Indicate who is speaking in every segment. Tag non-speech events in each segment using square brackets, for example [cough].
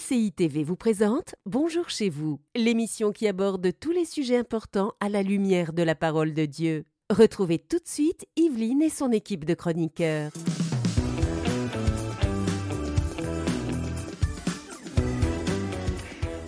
Speaker 1: MCI TV vous présente Bonjour chez vous, l'émission qui aborde tous les sujets importants à la lumière de la parole de Dieu. Retrouvez tout de suite Yveline et son équipe de chroniqueurs.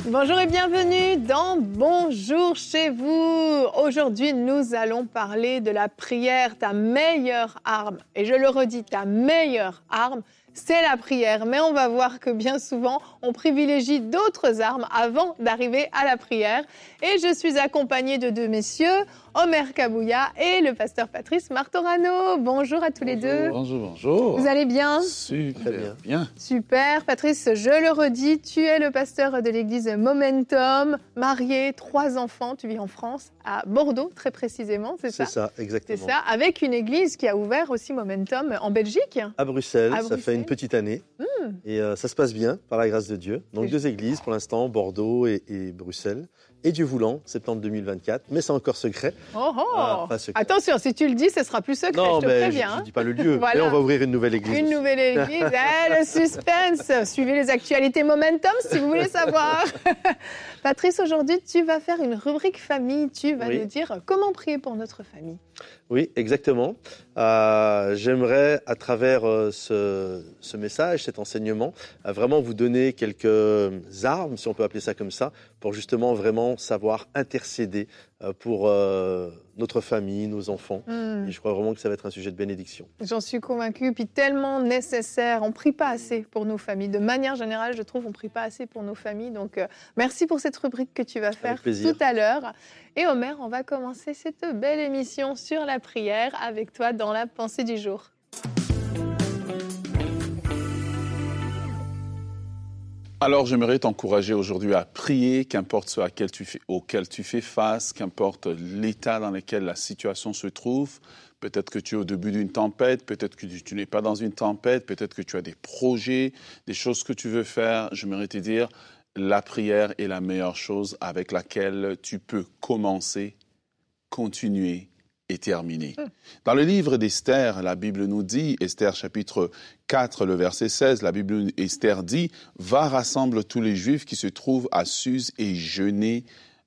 Speaker 2: Bonjour et bienvenue dans Bonjour chez vous. Aujourd'hui, nous allons parler de la prière, ta meilleure arme. Et je le redis, ta meilleure arme, c'est la prière. Mais on va voir que bien souvent, on privilégie d'autres armes avant d'arriver à la prière. Et je suis accompagnée de deux messieurs, Omer Kabouya et le pasteur Patrice Martorano. Bonjour à tous les deux.
Speaker 3: Bonjour, bonjour.
Speaker 2: Vous allez bien
Speaker 3: Super bien.
Speaker 2: Super. Patrice, je le redis, tu es le pasteur de l'église Momentum, marié, trois enfants. Tu vis en France, à Bordeaux très précisément, c'est ça
Speaker 4: C'est ça, exactement.
Speaker 2: C'est ça, avec une église qui a ouvert aussi Momentum en Belgique.
Speaker 4: À Bruxelles,
Speaker 2: À
Speaker 4: ça
Speaker 2: Bruxelles.
Speaker 4: fait une petite année. Et euh, ça se passe bien, par la grâce de Dieu. Donc deux églises pour l'instant, Bordeaux et, et Bruxelles. Et Dieu voulant, septembre 2024. Mais c'est encore secret.
Speaker 2: Oh oh
Speaker 4: Ah, pas secret.
Speaker 2: Attention, si tu le dis, ce sera plus secret,
Speaker 4: non,
Speaker 2: je te
Speaker 4: mais
Speaker 2: préviens.
Speaker 4: je
Speaker 2: hein.
Speaker 4: ne dis pas le lieu. [laughs]
Speaker 2: Voilà.
Speaker 4: Mais on va ouvrir une nouvelle église.
Speaker 2: Une
Speaker 4: aussi.
Speaker 2: nouvelle église, eh, [laughs] le suspense. Suivez les actualités Momentum si vous voulez savoir. [laughs] Patrice, aujourd'hui, tu vas faire une rubrique famille. Tu vas
Speaker 4: Oui.
Speaker 2: nous dire comment prier pour notre famille.
Speaker 4: Oui, exactement. Euh, J'aimerais, à travers euh, ce, ce message, cet enseignement, euh, vraiment vous donner quelques armes, si on peut appeler ça comme ça, pour justement vraiment savoir intercéder euh, pour euh, notre famille, nos enfants.
Speaker 2: Hmm,
Speaker 4: Et je crois vraiment que ça va être un sujet de bénédiction.
Speaker 2: J'en suis convaincue, puis tellement nécessaire. On prie pas assez pour nos familles. De manière générale, je trouve, on prie pas assez pour nos familles. Donc, euh, merci pour cette rubrique que tu vas faire tout à l'heure. Et Omer, on va commencer cette belle émission sur la prière avec toi dans la pensée du jour.
Speaker 3: Alors, j'aimerais t'encourager aujourd'hui à prier, qu'importe ce à quel tu fais- auquel tu fais face, qu'importe l'état dans lequel la situation se trouve. Peut-être que tu es au début d'une tempête, peut-être que tu, n'es pas dans une tempête, peut-être que tu as des projets, des choses que tu veux faire. J'aimerais te dire, la prière est la meilleure chose avec laquelle tu peux commencer, continuer et terminer. Dans le livre d'Esther, la Bible nous dit, Esther chapitre 4, le verset 16, la Bible Esther dit, va rassemble tous les Juifs qui se trouvent à Suse et jeûner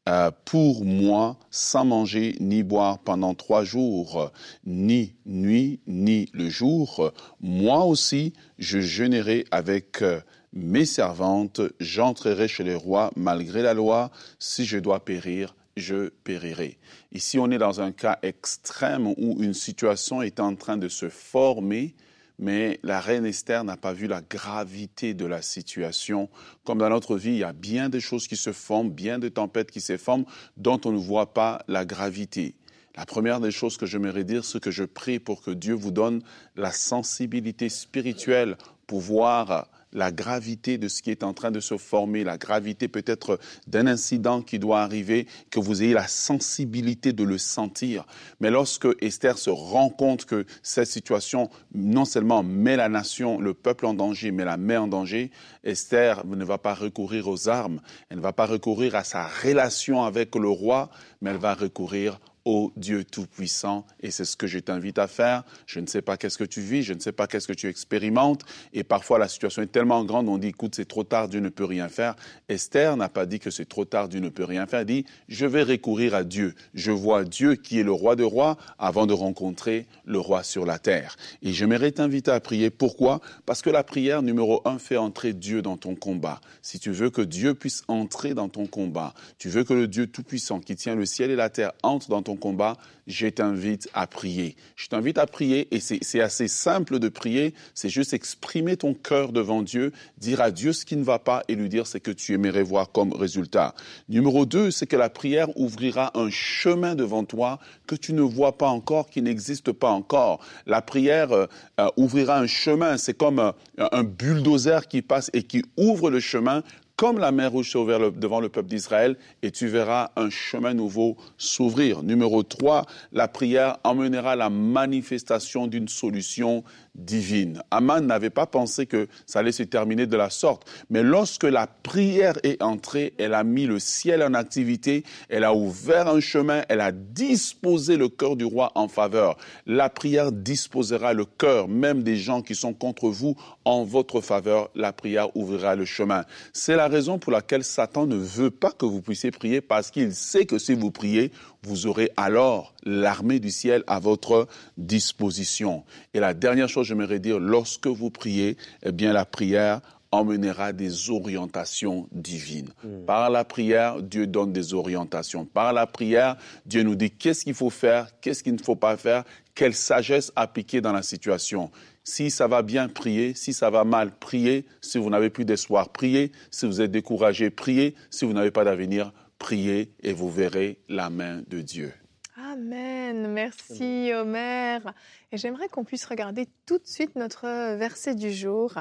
Speaker 3: euh, pour moi sans manger ni boire pendant trois jours, ni nuit ni le jour. Moi aussi, je jeûnerai avec euh, mes servantes, j'entrerai chez le roi malgré la loi, si je dois périr, je périrai. Ici, on est dans un cas extrême où une situation est en train de se former, mais la reine Esther n'a pas vu la gravité de la situation. Comme dans notre vie, il y a bien de choses qui se forment, bien de tempêtes qui se forment, dont on ne voit pas la gravité. La première des choses que j'aimerais dire, c'est que je prie pour que Dieu vous donne la sensibilité spirituelle pour voir la gravité de ce qui est en train de se former, la gravité peut-être d'un incident qui doit arriver, que vous ayez la sensibilité de le sentir. Mais lorsque Esther se rend compte que cette situation non seulement met la nation, le peuple en danger, mais la met en danger, Esther ne va pas recourir aux armes, elle ne va pas recourir à sa relation avec le roi, mais elle va recourir au Dieu Tout-Puissant. Et c'est ce que je t'invite à faire. Je ne sais pas qu'est-ce que tu vis, je ne sais pas qu'est-ce que tu expérimentes. Et parfois, la situation est tellement grande, on dit, écoute, c'est trop tard, Dieu ne peut rien faire. Esther n'a pas dit que c'est trop tard, Dieu ne peut rien faire. Elle dit, je vais recourir à Dieu. Je vois Dieu qui est le roi de rois avant de rencontrer le roi sur la terre. Et j'aimerais t'inviter à prier. Pourquoi? Parce que la prière numéro un fait entrer Dieu dans ton combat. Si tu veux que Dieu puisse entrer dans ton combat, tu veux que le Dieu Tout-Puissant qui tient le ciel et la terre entre dans ton combat, je t'invite à prier. Je t'invite à prier et c'est assez simple de prier. C'est juste exprimer ton cœur devant Dieu, dire à Dieu ce qui ne va pas et lui dire ce que tu aimerais voir comme résultat. Numéro deux, c'est que la prière ouvrira un chemin devant toi que tu ne vois pas encore, qui n'existe pas encore. La prière euh, euh, ouvrira un chemin. C'est comme euh, un bulldozer qui passe et qui ouvre le chemin comme la mer rouge s'est le- devant le peuple d'Israël, et tu verras un chemin nouveau s'ouvrir. Numéro 3, la prière emmènera la manifestation d'une solution divine. Aman n'avait pas pensé que ça allait se terminer de la sorte. Mais lorsque la prière est entrée, elle a mis le ciel en activité, elle a ouvert un chemin, elle a disposé le cœur du roi en faveur. La prière disposera le cœur même des gens qui sont contre vous en votre faveur. La prière ouvrira le chemin. C'est la raison pour laquelle Satan ne veut pas que vous puissiez prier parce qu'il sait que si vous priez, vous aurez alors l'armée du ciel à votre disposition. Et la dernière chose, j'aimerais dire, lorsque vous priez, eh bien, la prière emmènera des orientations divines. Hmm. Par la prière, Dieu donne des orientations. Par la prière, Dieu nous dit qu'est-ce qu'il faut faire, qu'est-ce qu'il ne faut pas faire, quelle sagesse appliquer dans la situation. Si ça va bien, priez. Si ça va mal, priez. Si vous n'avez plus d'espoir, priez. Si vous êtes découragé, priez. Si vous n'avez pas d'avenir, priez et vous verrez la main de Dieu.
Speaker 2: Amen. Merci Omer. Et j'aimerais qu'on puisse regarder tout de suite notre verset du jour,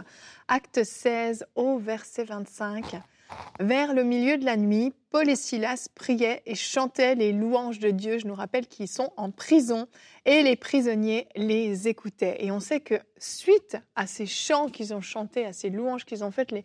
Speaker 2: acte 16 au verset 25. Vers le milieu de la nuit, Paul et Silas priaient et chantaient les louanges de Dieu. Je nous rappelle qu'ils sont en prison et les prisonniers les écoutaient. Et on sait que suite à ces chants qu'ils ont chantés, à ces louanges qu'ils ont faites, les,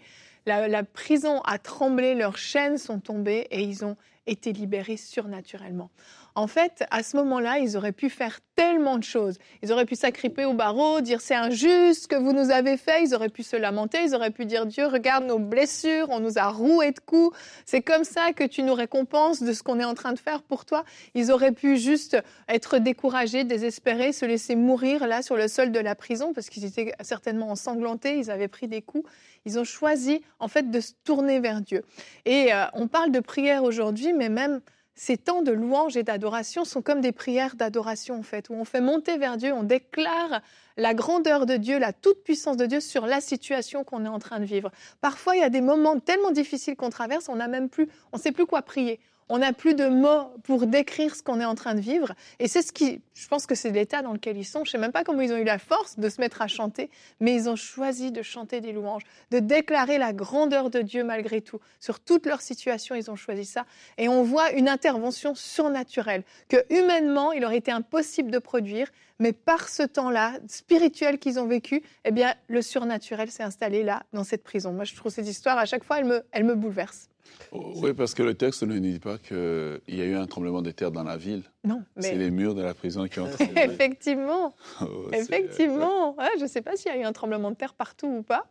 Speaker 2: la, prison a tremblé, leurs chaînes sont tombées et ils ont été libérés surnaturellement. En fait, à ce moment-là, ils auraient pu faire tellement de choses. Ils auraient pu s'agripper au barreau, dire c'est injuste ce que vous nous avez fait. Ils auraient pu se lamenter. Ils auraient pu dire Dieu, regarde nos blessures, on nous a roué de coups. C'est comme ça que tu nous récompenses de ce qu'on est en train de faire pour toi. Ils auraient pu juste être découragés, désespérés, se laisser mourir là sur le sol de la prison parce qu'ils étaient certainement ensanglantés. Ils avaient pris des coups. Ils ont choisi en fait de se tourner vers Dieu. Et euh, on parle de prière aujourd'hui, mais même ces temps de louange et d'adoration sont comme des prières d'adoration en fait, où on fait monter vers Dieu, on déclare la grandeur de Dieu, la toute-puissance de Dieu sur la situation qu'on est en train de vivre. Parfois, il y a des moments tellement difficiles qu'on traverse, on n'a même plus, on ne sait plus quoi prier on n'a plus de mots pour décrire ce qu'on est en train de vivre. Et c'est ce qui, je pense que c'est l'état dans lequel ils sont. Je ne sais même pas comment ils ont eu la force de se mettre à chanter, mais ils ont choisi de chanter des louanges, de déclarer la grandeur de Dieu malgré tout. Sur toute leur situation, ils ont choisi ça. Et on voit une intervention surnaturelle que humainement, il aurait été impossible de produire, mais par ce temps-là, spirituel qu'ils ont vécu, eh bien, le surnaturel s'est installé là, dans cette prison. Moi, je trouve cette histoire, à chaque fois, elle me, elle me bouleverse.
Speaker 3: Oui, parce que le texte ne dit pas qu'il y a eu un tremblement de terre dans la ville.
Speaker 2: Non,
Speaker 3: mais... C'est les murs de la prison qui ont
Speaker 2: tremblé. Effectivement. [laughs] Oh, Effectivement. je ne sais pas s'il y a eu un tremblement de terre partout ou pas.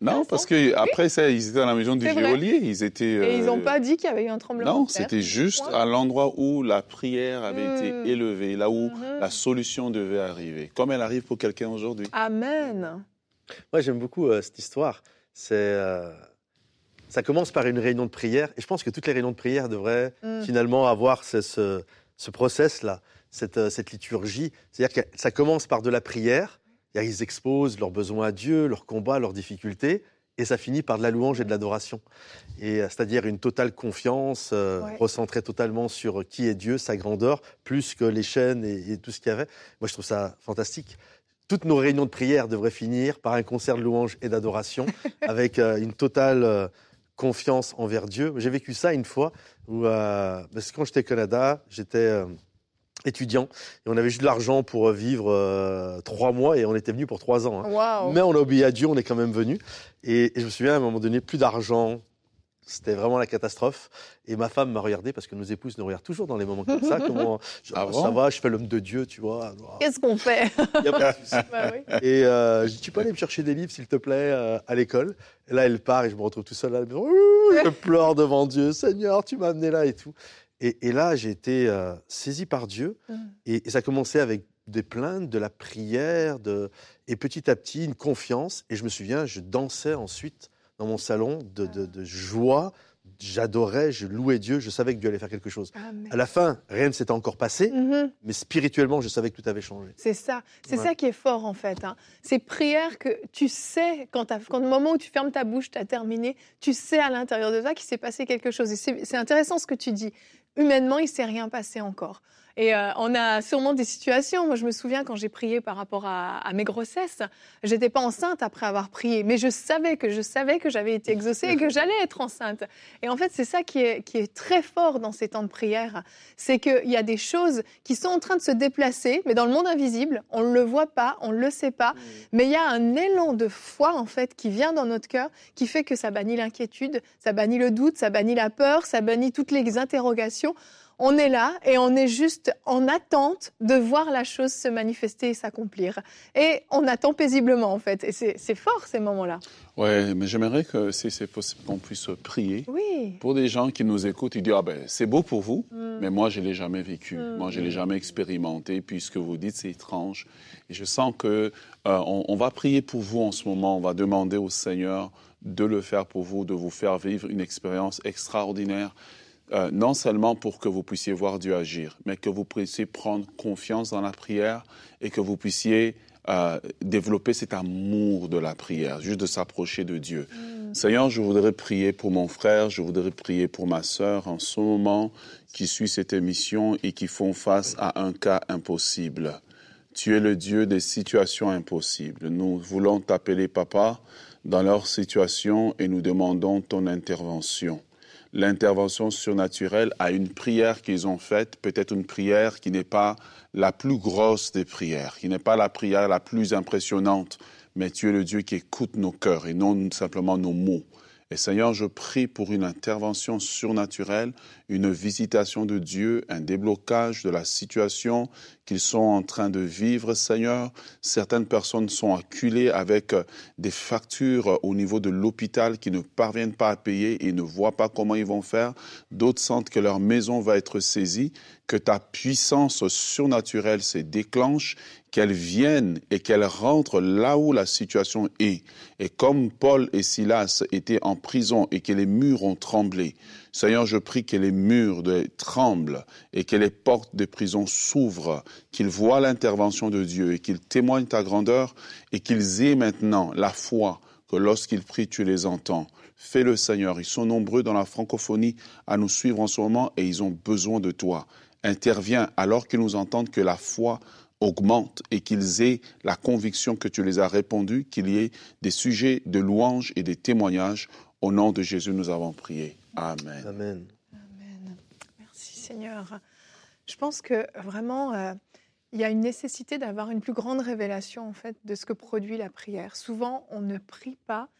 Speaker 3: Non, parce que après ça, ils étaient dans la maison du geôlier. Ils étaient.
Speaker 2: Et ils n'ont euh, pas dit qu'il y avait eu un tremblement
Speaker 3: de terre. Non, c'était juste à l'endroit où la prière avait été hmm. élevée, là où hmm. la solution devait arriver, comme elle arrive pour quelqu'un aujourd'hui.
Speaker 2: Amen.
Speaker 4: Moi, j'aime beaucoup euh, cette histoire. C'est euh, ça commence par une réunion de prière. Et je pense que toutes les réunions de prière devraient mm. finalement avoir ce, ce, process-là, cette, euh, cette, liturgie. C'est-à-dire que ça commence par de la prière. Ils exposent leurs besoins à Dieu, leurs combats, leurs difficultés. Et ça finit par de la louange et de l'adoration. Et euh, c'est-à-dire une totale confiance, euh, recentrée totalement sur qui est Dieu, sa grandeur, plus que les chaînes et, tout ce qu'il y avait. Moi, je trouve ça fantastique toutes nos réunions de prière devraient finir par un concert de louange et d'adoration [laughs] avec une totale confiance envers Dieu. J'ai vécu ça une fois où, euh, parce que quand j'étais au Canada, j'étais euh, étudiant et on avait juste de l'argent pour euh, vivre trois mois et on était venu pour trois ans.
Speaker 2: Hein.
Speaker 4: Mais on a obéi à Dieu, on est quand même venu. Et, et je me souviens à un moment donné, plus d'argent, c'était vraiment la catastrophe. Et ma femme m'a regardé parce que nos épouses nous regardent toujours dans les moments comme ça. [laughs] Comment ah ça va, je fais l'homme de Dieu, tu vois. [laughs]
Speaker 2: Qu'est-ce qu'on fait? [laughs]
Speaker 4: Bah Et euh, je dis, tu peux aller me chercher des livres, s'il te plaît, euh, à l'école? Et là, elle part et je me retrouve tout seul à la maison. Je pleure devant Dieu. Seigneur, tu m'as amené là et tout. Et, là, j'ai été euh, saisi par Dieu. Mm. Et, ça a commencé avec des plaintes, de la prière, de... et petit à petit, une confiance. Et je me souviens, je dansais ensuite dans mon salon de, de, joie. J'adorais, je louais Dieu, je savais que Dieu allait faire quelque chose. À la fin, rien ne s'était encore passé, mhm. mais spirituellement, je savais que tout avait changé.
Speaker 2: C'est ça, c'est ça qui est fort en fait. Hein. Ces prières que tu sais, quand, quand le moment où tu fermes ta bouche, tu as terminé, tu sais à l'intérieur de toi qu'il s'est passé quelque chose. Et c'est intéressant ce que tu dis. Humainement, il ne s'est rien passé encore. Et euh, on a sûrement des situations. Moi, je me souviens quand j'ai prié par rapport à, à mes grossesses, j'étais pas enceinte après avoir prié, mais je savais que je savais que j'avais été exaucée et que [laughs] j'allais être enceinte. Et en fait, c'est ça qui est, qui est très fort dans ces temps de prière, c'est qu'il y a des choses qui sont en train de se déplacer, mais dans le monde invisible, on ne le voit pas, on ne le sait pas, mais il y a un élan de foi en fait qui vient dans notre cœur, qui fait que ça bannit l'inquiétude, ça bannit le doute, ça bannit la peur, ça bannit toutes les interrogations on est là et on est juste en attente de voir la chose se manifester et s'accomplir. Et on attend paisiblement, en fait. Et c'est fort, ces moments-là.
Speaker 3: Oui, mais j'aimerais que si c'est possible qu'on puisse prier
Speaker 2: oui.
Speaker 3: pour des gens qui nous écoutent. Ils disent, ah ben, c'est beau pour vous, mm. mais moi, je ne l'ai jamais vécu. Mm. Moi, je ne l'ai jamais expérimenté. Puis ce que vous dites, c'est étrange. Et je sens que euh, on va prier pour vous en ce moment. On va demander au Seigneur de le faire pour vous, de vous faire vivre une expérience extraordinaire euh, non seulement pour que vous puissiez voir Dieu agir, mais que vous puissiez prendre confiance dans la prière et que vous puissiez euh, développer cet amour de la prière, juste de s'approcher de Dieu. Mm. Seigneur, je voudrais prier pour mon frère, je voudrais prier pour ma sœur en ce moment qui suit cette émission et qui font face à un cas impossible. Tu es le Dieu des situations impossibles. Nous voulons t'appeler papa dans leur situation et nous demandons ton intervention l'intervention surnaturelle à une prière qu'ils ont faite, peut-être une prière qui n'est pas la plus grosse des prières, qui n'est pas la prière la plus impressionnante, mais tu es le Dieu qui écoute nos cœurs et non simplement nos mots. Et Seigneur, je prie pour une intervention surnaturelle, une visitation de Dieu, un déblocage de la situation qu'ils sont en train de vivre, Seigneur. Certaines personnes sont acculées avec des factures au niveau de l'hôpital qui ne parviennent pas à payer et ne voient pas comment ils vont faire. D'autres sentent que leur maison va être saisie, que ta puissance surnaturelle se déclenche qu'elle vienne et qu'elle rentre là où la situation est. Et comme Paul et Silas étaient en prison et que les murs ont tremblé, Seigneur, je prie que les murs tremblent et que les portes des prisons s'ouvrent, qu'ils voient l'intervention de Dieu et qu'ils témoignent ta grandeur et qu'ils aient maintenant la foi que lorsqu'ils prient, tu les entends. Fais-le, Seigneur. Ils sont nombreux dans la francophonie à nous suivre en ce moment et ils ont besoin de toi. Interviens alors qu'ils nous entendent que la foi augmente et qu'ils aient la conviction que tu les as répondus, qu'il y ait des sujets de louanges et des témoignages. Au nom de Jésus, nous avons prié. Amen.
Speaker 2: Seigneur. Je pense que vraiment, euh, il y a une nécessité d'avoir une plus grande révélation en fait de ce que produit la prière. Souvent, on ne prie pas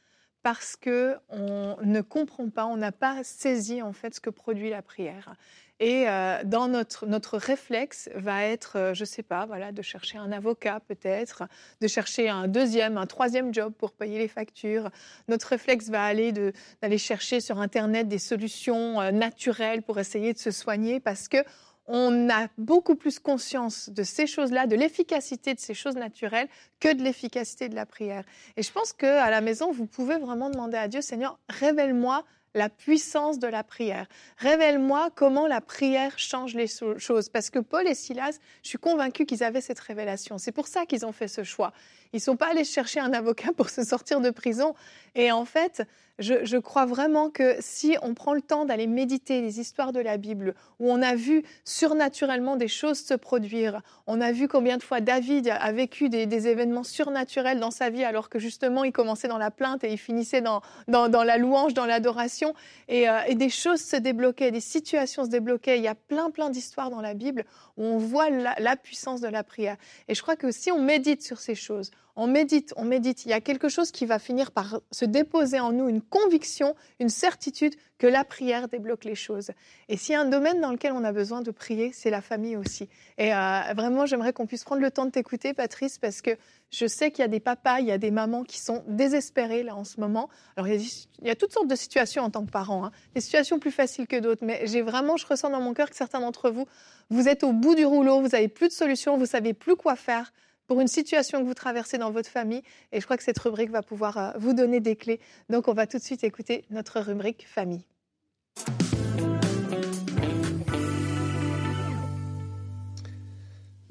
Speaker 2: parce que on ne comprend pas, on n'a pas saisi en fait ce que produit la prière. Et euh, dans notre, notre réflexe va être, euh, je ne sais pas, voilà, de chercher un avocat peut-être, de chercher un deuxième, un troisième job pour payer les factures. Notre réflexe va aller d'aller chercher sur Internet des solutions euh, naturelles pour essayer de se soigner parce que on a beaucoup plus conscience de ces choses-là, de l'efficacité de ces choses naturelles que de l'efficacité de la prière. Et je pense qu'à la maison, vous pouvez vraiment demander à Dieu, Seigneur, révèle-moi la puissance de la prière. Révèle-moi comment la prière change les choses. Parce que Paul et Silas, je suis convaincue qu'ils avaient cette révélation. C'est pour ça qu'ils ont fait ce choix. Ils ne sont pas allés chercher un avocat pour se sortir de prison. Et en fait, je, crois vraiment que si on prend le temps d'aller méditer les histoires de la Bible, où on a vu surnaturellement des choses se produire, on a vu combien de fois David a vécu des, événements surnaturels dans sa vie, alors que justement il commençait dans la plainte et il finissait dans, dans, la louange, dans l'adoration, euh, et, des choses se débloquaient, des situations se débloquaient. Il y a plein, plein d'histoires dans la Bible où on voit la puissance de la prière. Et je crois que si on médite sur ces choses, on médite, on médite. Il y a quelque chose qui va finir par se déposer en nous, une conviction, une certitude que la prière débloque les choses. Et s'il y a un domaine dans lequel on a besoin de prier, c'est la famille aussi. Et euh, vraiment, j'aimerais qu'on puisse prendre le temps de t'écouter, Patrice, parce que je sais qu'il y a des papas, il y a des mamans qui sont désespérés là en ce moment. Alors il y a, toutes sortes de situations en tant que parents, hein. des situations plus faciles que d'autres, mais j'ai vraiment, je ressens dans mon cœur que certains d'entre vous, vous êtes au bout du rouleau, vous n'avez plus de solution, vous savez plus quoi faire pour une situation que vous traversez dans votre famille. Et je crois que cette rubrique va pouvoir euh, vous donner des clés. Donc on va tout de suite écouter notre rubrique famille.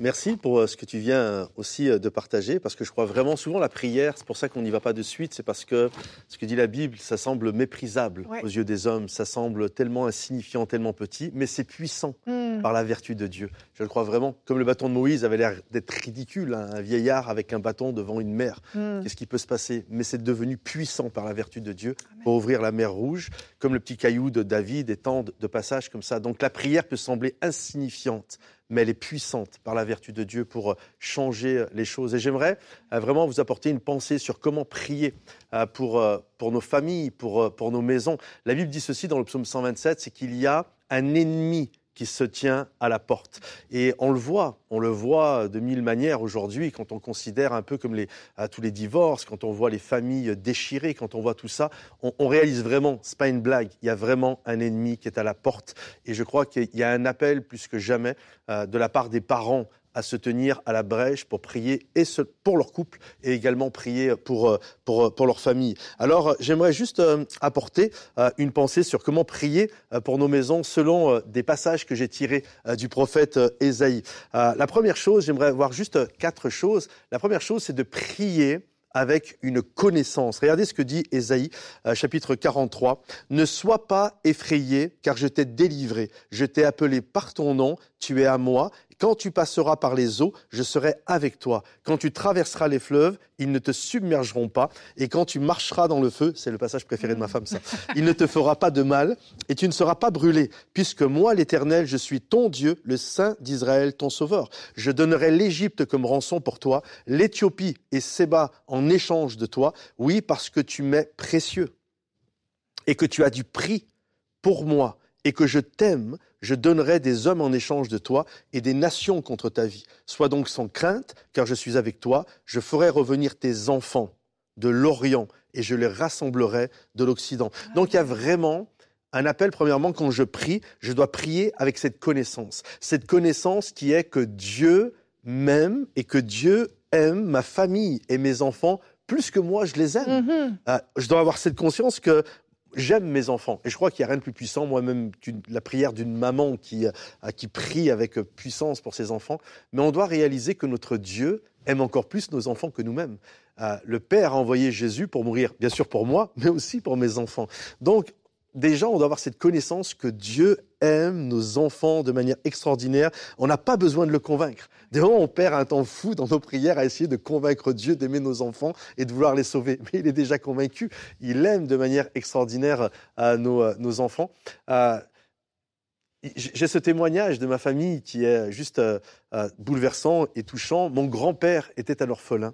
Speaker 4: Merci pour euh, ce que tu viens euh, aussi euh, de partager, parce que je crois vraiment souvent la prière, c'est pour ça qu'on n'y va pas de suite, c'est parce que ce que dit la Bible, ça semble méprisable
Speaker 2: Ouais.
Speaker 4: aux yeux des hommes, ça semble tellement insignifiant, tellement petit, mais c'est puissant
Speaker 2: Mm.
Speaker 4: par la vertu de Dieu. Je le crois vraiment. Comme le bâton de Moïse avait l'air d'être ridicule, hein, un vieillard avec un bâton devant une mer.
Speaker 2: Mm.
Speaker 4: Qu'est-ce qui peut se passer? Mais c'est devenu puissant par la vertu de Dieu pour ouvrir la mer rouge, comme le petit caillou de David, et tant de passages comme ça. Donc la prière peut sembler insignifiante, mais elle est puissante par la vertu de Dieu pour euh, changer euh, les choses. Et j'aimerais euh, vraiment vous apporter une pensée sur comment prier pour, pour nos familles, pour, pour nos maisons. La Bible dit ceci dans le psaume 127, c'est qu'il y a un ennemi qui se tient à la porte. Et on le voit, on le voit de mille manières aujourd'hui quand on considère un peu comme à tous les divorces, quand on voit les familles déchirées, quand on voit tout ça, on, on réalise vraiment, c'est pas une blague, il y a vraiment un ennemi qui est à la porte. Et je crois qu'il y a un appel plus que jamais euh, de la part des parents à se tenir à la brèche pour prier et ce- pour leur couple et également prier pour, euh, pour, euh, pour leur famille. Alors euh, j'aimerais juste apporter une pensée sur comment prier pour nos maisons selon des passages que j'ai tirés du prophète Ésaïe. La première chose, j'aimerais voir juste quatre choses. La première chose, c'est de prier avec une connaissance. Regardez ce que dit Ésaïe, chapitre 43. Ne sois pas effrayé, car je t'ai délivré. Je t'ai appelé par ton nom, tu es à moi. Quand tu passeras par les eaux, je serai avec toi. Quand tu traverseras les fleuves, ils ne te submergeront pas. Et quand tu marcheras dans le feu, c'est le passage préféré de ma femme, ça, [laughs] il ne te fera pas de mal et tu ne seras pas brûlé, puisque moi, l'Éternel, je suis ton Dieu, le Saint d'Israël, ton Sauveur. Je donnerai l'Égypte comme rançon pour toi, l'Éthiopie et Séba en échange de toi, oui, parce que tu m'es précieux et que tu as du prix pour moi et que je t'aime, je donnerai des hommes en échange de toi et des nations contre ta vie. Sois donc sans crainte, car je suis avec toi. Je ferai revenir tes enfants de l'Orient et je les rassemblerai de l'Occident. Donc il y a vraiment un appel, premièrement, quand je prie, je dois prier avec cette connaissance. Cette connaissance qui est que Dieu m'aime et que Dieu aime ma famille et mes enfants plus que moi, je les aime.
Speaker 2: Mhm.
Speaker 4: Euh, je dois avoir cette conscience que j'aime mes enfants. Et je crois qu'il n'y a rien de plus puissant, moi-même, la prière d'une maman qui, euh, qui prie avec euh, puissance pour ses enfants. Mais on doit réaliser que notre Dieu aime encore plus nos enfants que nous-mêmes. Euh, le Père a envoyé Jésus pour mourir, bien sûr pour moi, [laughs] mais aussi pour mes enfants. Donc, déjà, on doit avoir cette connaissance que Dieu aime nos enfants de manière extraordinaire. On n'a pas besoin de le convaincre. Des moments, on perd un temps fou dans nos prières à essayer de convaincre Dieu d'aimer nos enfants et de vouloir les sauver. Mais il est déjà convaincu. Il aime de manière extraordinaire euh, nos, euh, nos enfants. Euh, j'ai ce témoignage de ma famille qui est juste bouleversant et touchant. Mon grand-père était à l'orphelin.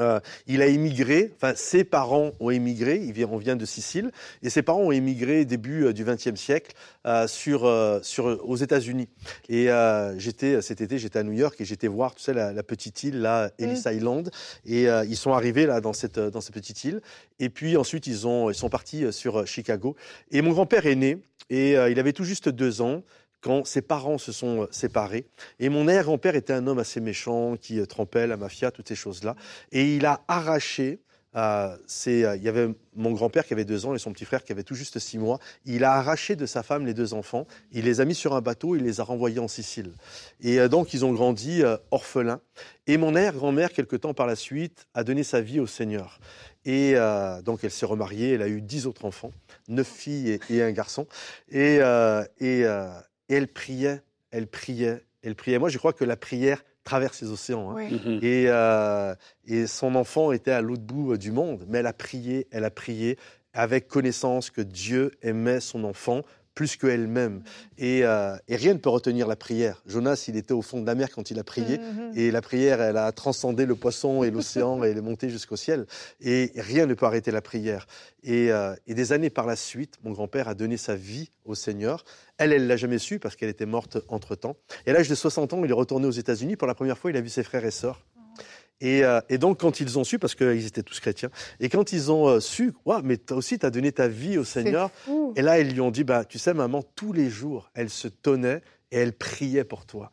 Speaker 4: Euh, il a émigré, enfin ses parents ont émigré, il vient, on vient de Sicile, et ses parents ont émigré début euh, du XXe siècle euh, sur, euh, sur, aux États-Unis. Et euh, j'étais cet été, j'étais à New York et j'étais voir, tu sais, la, la petite île là, Ellis Island, et euh, ils sont arrivés là dans cette dans cette petite île. Et puis ensuite ils ont ils sont partis euh, sur euh, Chicago. Et mon grand-père est né et euh, il avait tout juste deux ans quand ses parents se sont euh, séparés. Et mon arrière-grand-père était un homme assez méchant, qui euh, trempait la mafia, toutes ces choses-là. Et il a arraché, euh, il y avait mon grand-père qui avait deux ans et son petit frère qui avait tout juste six mois. Il a arraché de sa femme les deux enfants. Il les a mis sur un bateau, il les a renvoyés en Sicile. Et donc ils ont grandi orphelins. Et mon arrière-grand-mère, quelque temps par la suite, a donné sa vie au Seigneur. Et donc elle s'est remariée, elle a eu dix autres enfants, neuf filles et, un garçon. Et, et elle priait, elle priait, elle priait. Moi, je crois que la prière traverse les océans. hein.
Speaker 3: Mhm.
Speaker 4: Et, euh, et son enfant était à l'autre bout euh, du monde, mais elle a prié, elle a prié avec connaissance que Dieu aimait son enfant plus qu'elle-même. Et, euh, et rien ne peut retenir la prière. Jonas, il était au fond de la mer quand il a prié.
Speaker 2: Mhm.
Speaker 4: Et la prière, elle a transcendé le poisson et l'océan [laughs] et elle est montée jusqu'au ciel. Et rien ne peut arrêter la prière. Et, euh, et des années par la suite, mon grand-père a donné sa vie au Seigneur. Elle, elle l'a jamais su parce qu'elle était morte entre-temps. Et à l'âge de 60 ans, il est retourné aux États-Unis. Pour la première fois, il a vu ses frères et sœurs. Et, euh, et donc, quand ils ont su, parce qu'ils étaient tous chrétiens, et quand ils ont euh, su, ouais, mais toi aussi, tu as donné ta vie au Seigneur, et là, ils lui ont dit, bah, tu sais, maman, tous les jours, elle se tenait et elle priait pour toi.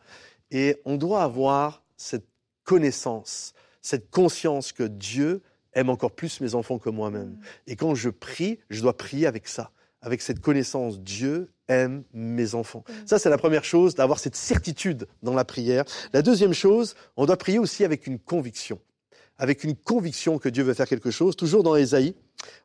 Speaker 4: Et on doit avoir cette connaissance, cette conscience que Dieu aime encore plus mes enfants que moi-même. Et quand je prie, je dois prier avec ça, avec cette connaissance. Dieu aime mes enfants.
Speaker 2: Mm.
Speaker 4: Ça, c'est la première chose, d'avoir cette certitude dans la prière. La deuxième chose, on doit prier aussi avec une conviction. Avec une conviction que Dieu veut faire quelque chose. Toujours dans Ésaïe,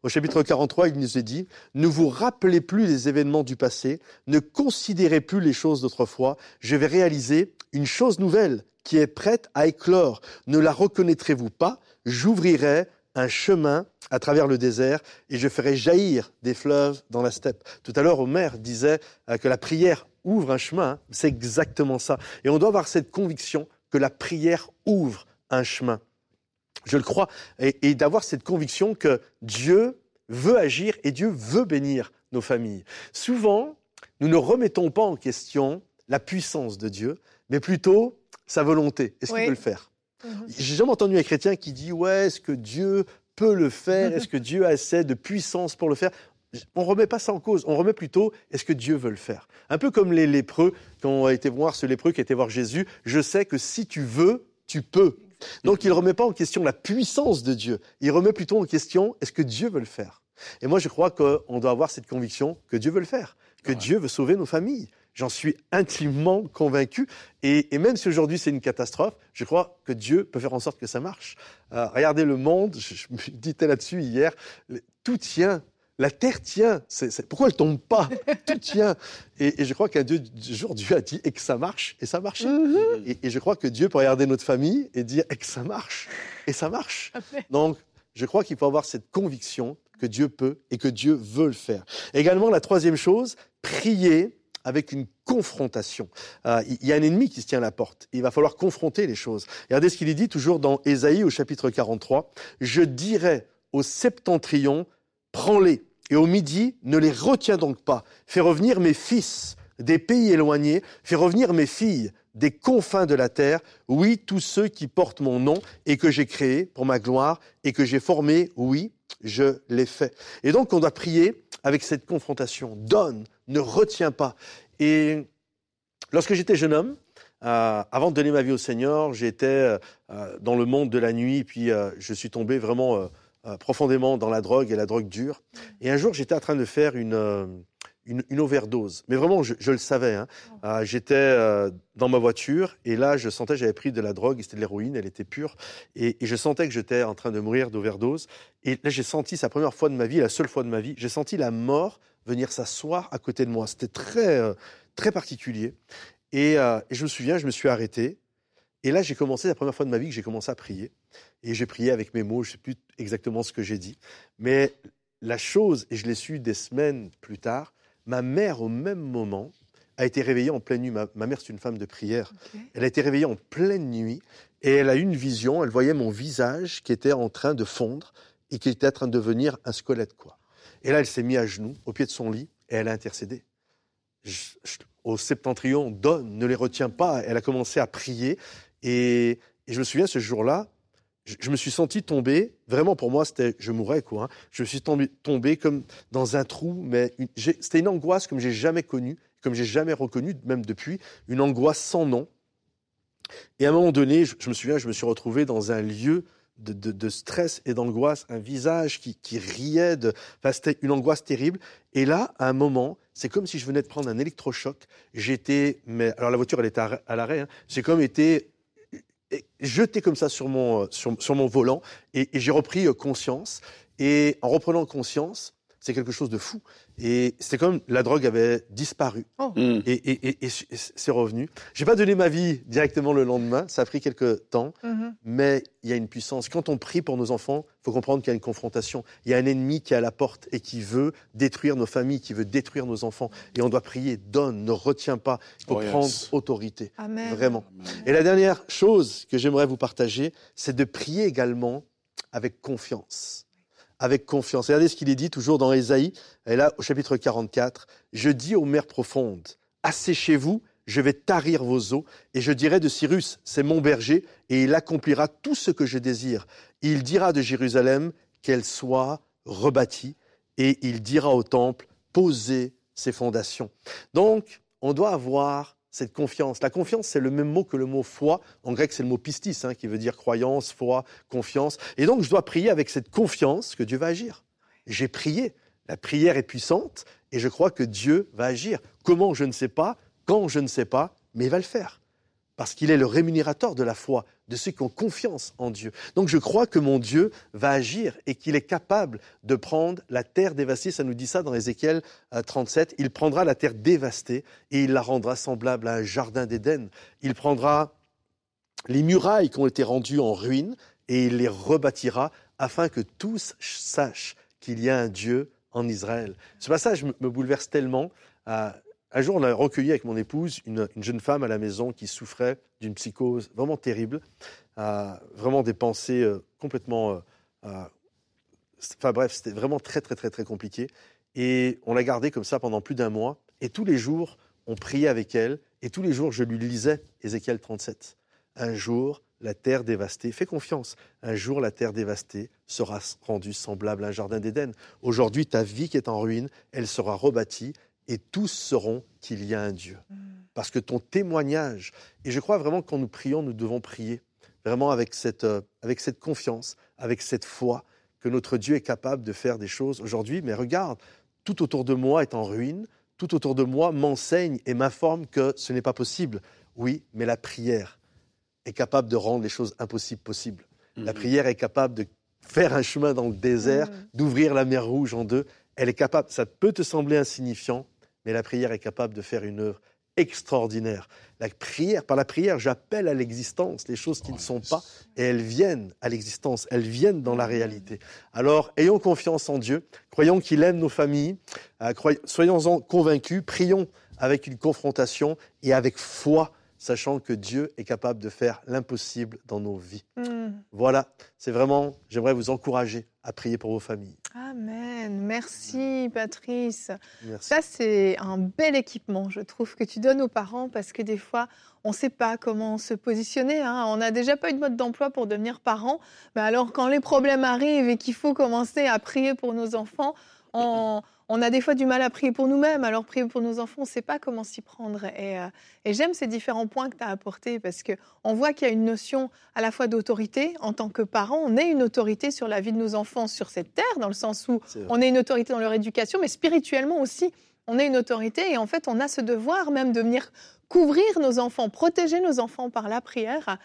Speaker 4: au chapitre 43, il nous est dit, ne vous rappelez plus les événements du passé, ne considérez plus les choses d'autrefois, je vais réaliser une chose nouvelle qui est prête à éclore. Ne la reconnaîtrez-vous pas J'ouvrirai un chemin à travers le désert et je ferai jaillir des fleuves dans la steppe. Tout à l'heure, Omer disait euh, que la prière ouvre un chemin. C'est exactement ça. Et on doit avoir cette conviction que la prière ouvre un chemin. Je le crois. Et, et d'avoir cette conviction que Dieu veut agir et Dieu veut bénir nos familles. Souvent, nous ne remettons pas en question la puissance de Dieu, mais plutôt sa volonté. Est-ce
Speaker 2: Oui.
Speaker 4: qu'il peut le faire?
Speaker 2: Mhm.
Speaker 4: j'ai jamais entendu un chrétien qui dit ouais, est-ce que Dieu peut le faire? Est-ce que [laughs] Dieu a assez de puissance pour le faire? On remet pas ça en cause. On remet plutôt est-ce que Dieu veut le faire? Un peu comme les lépreux quand on a été voir ce lépreux qui été voir Jésus. Je sais que si tu veux, tu peux. Donc il remet pas en question la puissance de Dieu. Il remet plutôt en question est-ce que Dieu veut le faire? Et moi je crois qu'on doit avoir cette conviction que Dieu veut le faire, que
Speaker 3: Ouais.
Speaker 4: Dieu veut sauver nos familles. J'en suis intimement convaincu. Et, et même si aujourd'hui c'est une catastrophe, je crois que Dieu peut faire en sorte que ça marche. Euh, regardez le monde, je, je me [laughs] disais là-dessus hier, tout tient. La terre tient. Pourquoi elle tombe pas? [laughs] Tout tient. Et, et je crois qu'un Dieu- jour, Dieu a dit et que ça marche, et ça marche.
Speaker 2: Mhm.
Speaker 4: Et, et je crois que Dieu peut regarder notre famille et dire et que ça marche, et ça marche. [laughs] Donc, je crois qu'il faut avoir cette conviction que Dieu peut et que Dieu veut le faire. Également, la troisième chose, prier avec une confrontation. Euh, Il y a un ennemi qui se tient à la porte. Il va falloir confronter les choses. Regardez ce qu'il dit toujours dans Ésaïe au chapitre 43. Je dirai au septentrion, prends-les. Et au midi, ne les retiens donc pas. Fais revenir mes fils des pays éloignés. Fais revenir mes filles des confins de la terre. Oui, tous ceux qui portent mon nom et que j'ai créé pour ma gloire et que j'ai formé, oui, je l'ai fait. Et donc, on doit prier avec cette confrontation. Donne, ne retiens pas. Et lorsque j'étais jeune homme, euh, avant de donner ma vie au Seigneur, j'étais euh, dans le monde de la nuit, puis euh, je suis tombé vraiment euh, euh, profondément dans la drogue et la drogue dure. Et un jour, j'étais en train de faire une, euh, une, une overdose. Mais vraiment, je, je le savais. hein. Euh, j'étais euh, dans ma voiture et là, je sentais que j'avais pris de la drogue, c'était de l'héroïne, elle était pure. Et, et je sentais que j'étais en train de mourir d'overdose. Et là, j'ai senti, c'est la première fois de ma vie, la seule fois de ma vie, j'ai senti la mort venir s'asseoir à côté de moi. C'était très, euh, très particulier. Et, euh, et je me souviens, je me suis arrêté. Et là, j'ai commencé, la première fois de ma vie que j'ai commencé à prier. Et j'ai prié avec mes mots, je ne sais plus exactement ce que j'ai dit. Mais la chose, et je l'ai su des semaines plus tard, ma mère, au même moment, a été réveillée en pleine nuit. Ma, ma mère, c'est une femme de prière. Elle a été réveillée en pleine nuit et elle a eu une vision. Elle voyait mon visage qui était en train de fondre et qui était en train de devenir un squelette, quoi. Et là, elle s'est mise à genoux au pied de son lit et elle a intercédé. Je- je- au septentrion, donne, ne les retiens pas. Elle a commencé à prier et, et je me souviens ce jour-là, je, me suis senti tomber. Vraiment, pour moi, c'était, je mourrais, quoi. hein. Je me suis tombé, comme dans un trou, mais c'était une angoisse comme j'ai jamais connue, comme j'ai jamais reconnue, même depuis, une angoisse sans nom. Et à un moment donné, je, me souviens, je me suis retrouvé dans un lieu de, stress et d'angoisse, un visage qui, riait, de, enfin, c'était une angoisse terrible. Et là, à un moment, c'est comme si je venais de prendre un électrochoc. J'étais, mais alors la voiture, elle était à, l'arrêt. hein. Comme été jeté comme ça sur mon, euh, sur, mon volant et, et j'ai repris euh, conscience. Et en reprenant conscience, c'est quelque chose de fou. Et c'était comme la drogue avait disparu
Speaker 3: Mm.
Speaker 4: et, et- et- et c'est revenu. J'ai pas donné ma vie directement le lendemain, ça a pris quelques temps,
Speaker 2: Mhm.
Speaker 4: mais il y a une puissance. Quand on prie pour nos enfants, il faut comprendre qu'il y a une confrontation. Il y a un ennemi qui est à la porte et qui veut détruire nos familles, qui veut détruire nos enfants. Et on doit prier, donne, ne retiens pas. Il faut
Speaker 3: Oh, yes.
Speaker 4: prendre autorité,
Speaker 2: Amen.
Speaker 4: vraiment. Et la dernière chose que j'aimerais vous partager, c'est de prier également avec confiance. Avec confiance. Regardez ce qu'il est dit toujours dans Ésaïe, et là au chapitre 44. Je dis aux mers profondes, asséchez-vous, je vais tarir vos eaux, et je dirai de Cyrus, c'est mon berger, et il accomplira tout ce que je désire. Il dira de Jérusalem qu'elle soit rebâtie, et il dira au temple, posez ses fondations. Donc, on doit avoir cette confiance. La confiance, c'est le même mot que le mot foi. En grec, c'est le mot pistis, hein, qui veut dire croyance, foi, confiance. Et donc, je dois prier avec cette confiance que Dieu va agir. J'ai prié, La prière est puissante et je crois que Dieu va agir. Comment, je ne sais pas, quand, je ne sais pas, mais il va le faire. Parce qu'il est le rémunérateur de la foi, de ceux qui ont confiance en Dieu. Donc je crois que mon Dieu va agir et qu'il est capable de prendre la terre dévastée. Ça nous dit ça dans Ézéchiel 37. Euh, il prendra la terre dévastée et il la rendra semblable à un jardin d'Éden. Il prendra les murailles qui ont été rendues en ruine et il les rebâtira afin que tous sachent qu'il y a un Dieu en Israël. Ce passage me bouleverse tellement. Euh, un jour, on a recueilli avec mon épouse une, jeune femme à la maison qui souffrait d'une psychose vraiment terrible, euh, vraiment des pensées euh, complètement... enfin bref, c'était vraiment très très très très compliqué. Et on l'a gardée comme ça pendant plus d'un mois. Et tous les jours, on priait avec elle. Et tous les jours, je lui lisais Ézéchiel 37. Un jour, la terre dévastée, fais confiance, un jour la terre dévastée sera rendue semblable à un jardin d'Éden. Aujourd'hui, ta vie qui est en ruine, elle sera rebâtie et tous sauront qu'il y a un Dieu. Mm. Parce que ton témoignage, et je crois vraiment que quand nous prions, nous devons prier vraiment avec cette, euh, avec cette confiance, avec cette foi que notre Dieu est capable de faire des choses aujourd'hui. Mais regarde, tout autour de moi est en ruine, tout autour de moi m'enseigne et m'informe que ce n'est pas possible. Oui, mais la prière, est capable de rendre les choses impossibles possibles. La mhm. prière est capable de faire un chemin dans le désert, mhm. d'ouvrir la mer Rouge en deux. Elle est capable, ça peut te sembler insignifiant, mais la prière est capable de faire une œuvre extraordinaire. La prière, par la prière, j'appelle à l'existence les choses qui ne sont pas et elles viennent à l'existence, elles viennent dans la réalité. Alors, ayons confiance en Dieu, croyons qu'il aime nos familles, euh, soyons-en convaincus, prions avec une confrontation et avec foi sachant que Dieu est capable de faire l'impossible dans nos vies. Hmm. Voilà, c'est vraiment, j'aimerais vous encourager à prier pour vos familles.
Speaker 2: Amen. Merci Patrice. Ça, c'est un bel équipement, je trouve, que tu donnes aux parents parce que des fois, on ne sait pas comment se positionner. Hein. On n'a déjà pas eu de mode d'emploi pour devenir parent. Mais alors, quand les problèmes arrivent et qu'il faut commencer à prier pour nos enfants, on on a des fois du mal à prier pour nous-mêmes, alors prier pour nos enfants, on ne sait pas comment s'y prendre. Euh, et, j'aime ces différents points que tu as apportés parce qu'on voit qu'il y a une notion à la fois d'autorité. En tant que parent, on est une autorité sur la vie de nos enfants sur cette terre, dans le sens où on est une autorité dans leur éducation, mais spirituellement aussi, on est une autorité. Et en fait, on a ce devoir même de venir couvrir nos enfants, protéger nos enfants par la prière.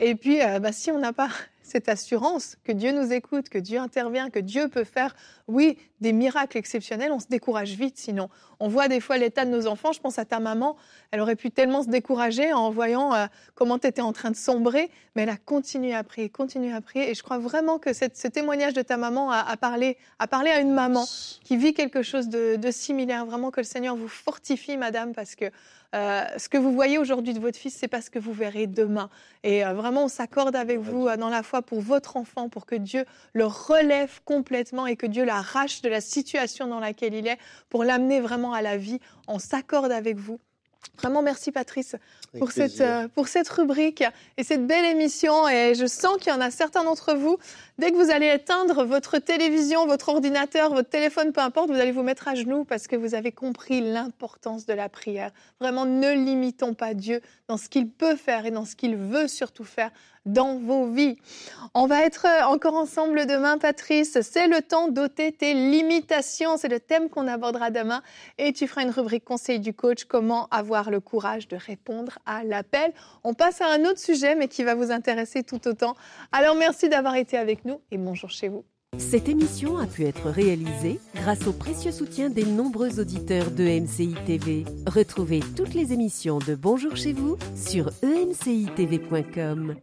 Speaker 2: Et puis, euh, bah, si on n'a pas cette assurance que Dieu nous écoute, que Dieu intervient, que Dieu peut faire, oui, des miracles exceptionnels, on se décourage vite sinon. On voit des fois l'état de nos enfants, je pense à ta maman, elle aurait pu tellement se décourager en voyant euh, comment tu étais en train de sombrer, mais elle a continué à prier, continué à prier, et je crois vraiment que ce témoignage de ta maman a, parlé, a parlé à une maman qui vit quelque chose de, de similaire, vraiment que le Seigneur vous fortifie, madame, parce que euh, ce que vous voyez aujourd'hui de votre fils, c'est pas ce que vous verrez demain. Et euh, vraiment, on s'accorde avec vous euh, dans la foi pour votre enfant, pour que Dieu le relève complètement et que Dieu l'arrache de la situation dans laquelle il est, pour l'amener vraiment à la vie. On s'accorde avec vous. Vraiment, merci Patrice pour cette, pour cette rubrique et cette belle émission. Et je sens qu'il y en a certains d'entre vous Dès que vous allez éteindre votre télévision, votre ordinateur, votre téléphone, peu importe, vous allez vous mettre à genoux parce que vous avez compris l'importance de la prière. Vraiment, ne limitons pas Dieu dans ce qu'il peut faire et dans ce qu'il veut surtout faire dans vos vies. On va être encore ensemble demain, Patrice. C'est le temps d'ôter tes limitations. C'est le thème qu'on abordera demain. Et tu feras une rubrique conseil du coach, comment avoir le courage de répondre à l'appel. On passe à un autre sujet, mais qui va vous intéresser tout autant. Alors merci d'avoir été avec nous et bonjour chez vous.
Speaker 1: Cette émission a pu être réalisée grâce au précieux soutien des nombreux auditeurs de MCI TV. Retrouvez toutes les émissions de Bonjour chez vous sur emcitv.com.